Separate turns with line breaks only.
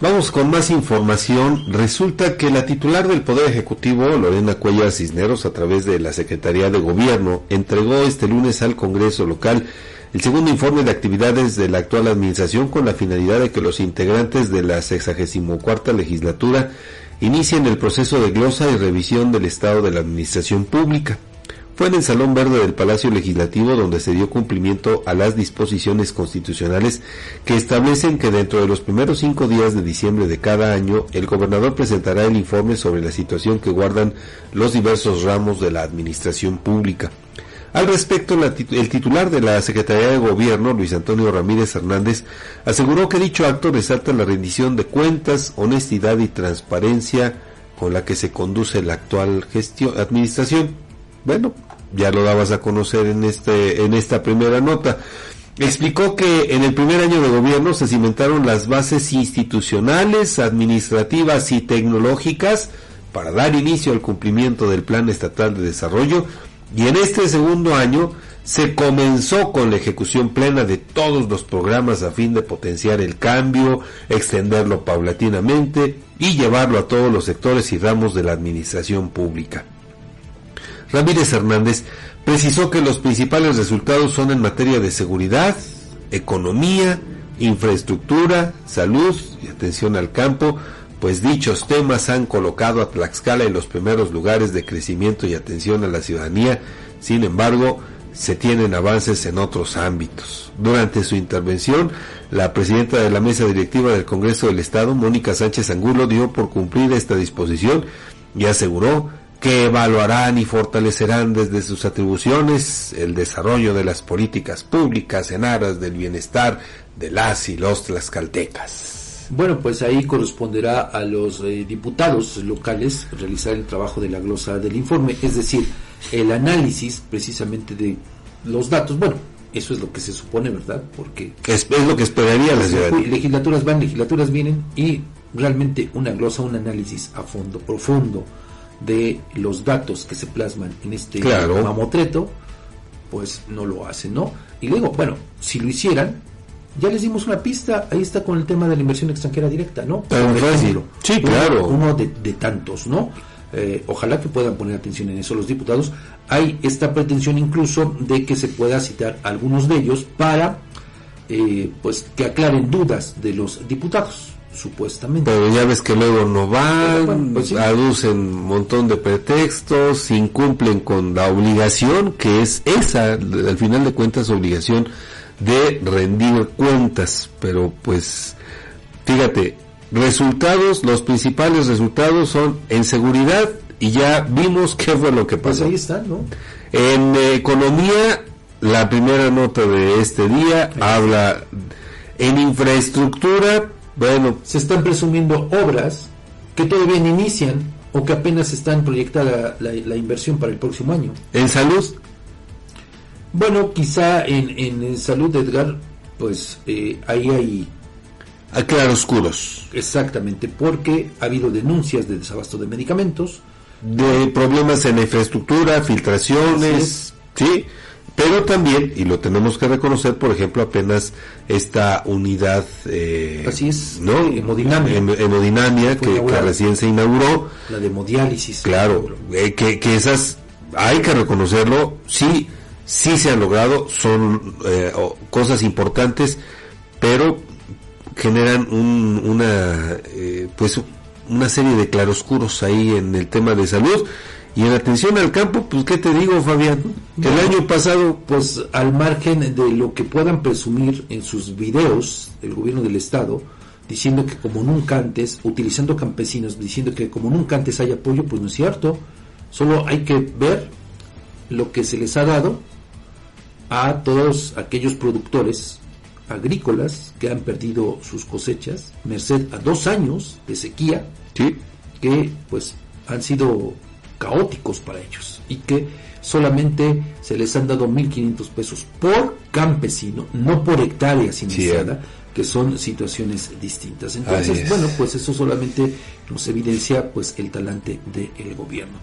Vamos con más información. Resulta que la titular del Poder Ejecutivo, Lorena Cuellar Cisneros, a través de la Secretaría de Gobierno, entregó este lunes al Congreso local el segundo informe de actividades de la actual administración con la finalidad de que los integrantes de la 64 legislatura inicien el proceso de glosa y revisión del estado de la administración pública. Fue en el Salón Verde del Palacio Legislativo donde se dio cumplimiento a las disposiciones constitucionales que establecen que dentro de los primeros cinco días de diciembre de cada año el gobernador presentará el informe sobre la situación que guardan los diversos ramos de la administración pública. Al respecto, el titular de la Secretaría de Gobierno, Luis Antonio Ramírez Hernández, aseguró que dicho acto resalta la rendición de cuentas, honestidad y transparencia con la que se conduce la actual gestión, administración. Bueno, ya lo dabas a conocer en este en esta primera nota. Explicó que en el primer año de gobierno se cimentaron las bases institucionales, administrativas y tecnológicas para dar inicio al cumplimiento del Plan Estatal de Desarrollo y en este segundo año se comenzó con la ejecución plena de todos los programas a fin de potenciar el cambio, extenderlo paulatinamente y llevarlo a todos los sectores y ramos de la administración pública. Ramírez Hernández precisó que los principales resultados son en materia de seguridad, economía, infraestructura, salud y atención al campo, pues dichos temas han colocado a Tlaxcala en los primeros lugares de crecimiento y atención a la ciudadanía. Sin embargo, se tienen avances en otros ámbitos. Durante su intervención, la presidenta de la mesa directiva del Congreso del Estado, Mónica Sánchez Angulo, dio por cumplir esta disposición y aseguró que evaluarán y fortalecerán desde sus atribuciones el desarrollo de las políticas públicas en aras del bienestar de las y los tlaxcaltecas.
Bueno, pues ahí corresponderá a los eh, diputados locales realizar el trabajo de la glosa del informe, es decir, el análisis precisamente de los datos. Bueno, eso es lo que se supone, ¿verdad? Porque
es, lo que esperaría la ciudadanía.
Legislaturas van, legislaturas vienen y realmente una glosa, un análisis a fondo, profundo de los datos que se plasman en este mamotreto, pues no lo hacen, ¿no? Y luego, bueno, si lo hicieran, ya les dimos una pista, ahí está con el tema de la inversión extranjera directa, ¿no?
sí, claro.
Uno de, tantos, ¿no? Eh, ojalá que puedan poner atención en eso los diputados. Hay esta pretensión incluso de que se pueda citar algunos de ellos para, eh, pues, que aclaren dudas de los diputados supuestamente.
Pero ya ves que luego no van, pues aducen un montón de pretextos, incumplen con la obligación, que es esa, al final de cuentas, obligación de rendir cuentas. Pero pues, fíjate, resultados, los principales resultados son en seguridad y ya vimos qué fue lo que pues pasó.
Pues ahí está, ¿no?
En economía, la primera nota de este día habla en infraestructura,
bueno, se están presumiendo obras que todavía no inician o que apenas están proyectada la, inversión para el próximo año.
¿En salud?
Bueno, quizá en, en salud, Edgar, pues eh, ahí hay...
Hay claroscuros.
Exactamente, porque ha habido denuncias de desabasto de medicamentos.
De problemas en la infraestructura, filtraciones, ¿sí? Pero también, y lo tenemos que reconocer, por ejemplo, apenas esta unidad
eh, Así es,
¿no? hemodinamia, que, recién se inauguró.
La de hemodiálisis.
Claro, eh, que, que esas, hay que reconocerlo, sí, sí se han logrado, son eh, cosas importantes, pero generan un, una, eh, pues, una serie de claroscuros ahí en el tema de salud y en atención al campo, pues qué te digo, Fabián. El año pasado,
pues al margen de lo que puedan presumir en sus videos el gobierno del estado, diciendo que como nunca antes, utilizando campesinos, diciendo que como nunca antes hay apoyo, pues no es cierto. Solo hay que ver lo que se les ha dado a todos aquellos productores agrícolas que han perdido sus cosechas, merced a dos años de sequía, que pues han sido caóticos para ellos y que solamente se les han dado 1.500 pesos por campesino, no por hectáreas iniciada, que son situaciones distintas. Entonces, bueno, pues eso solamente nos evidencia pues el talante del gobierno.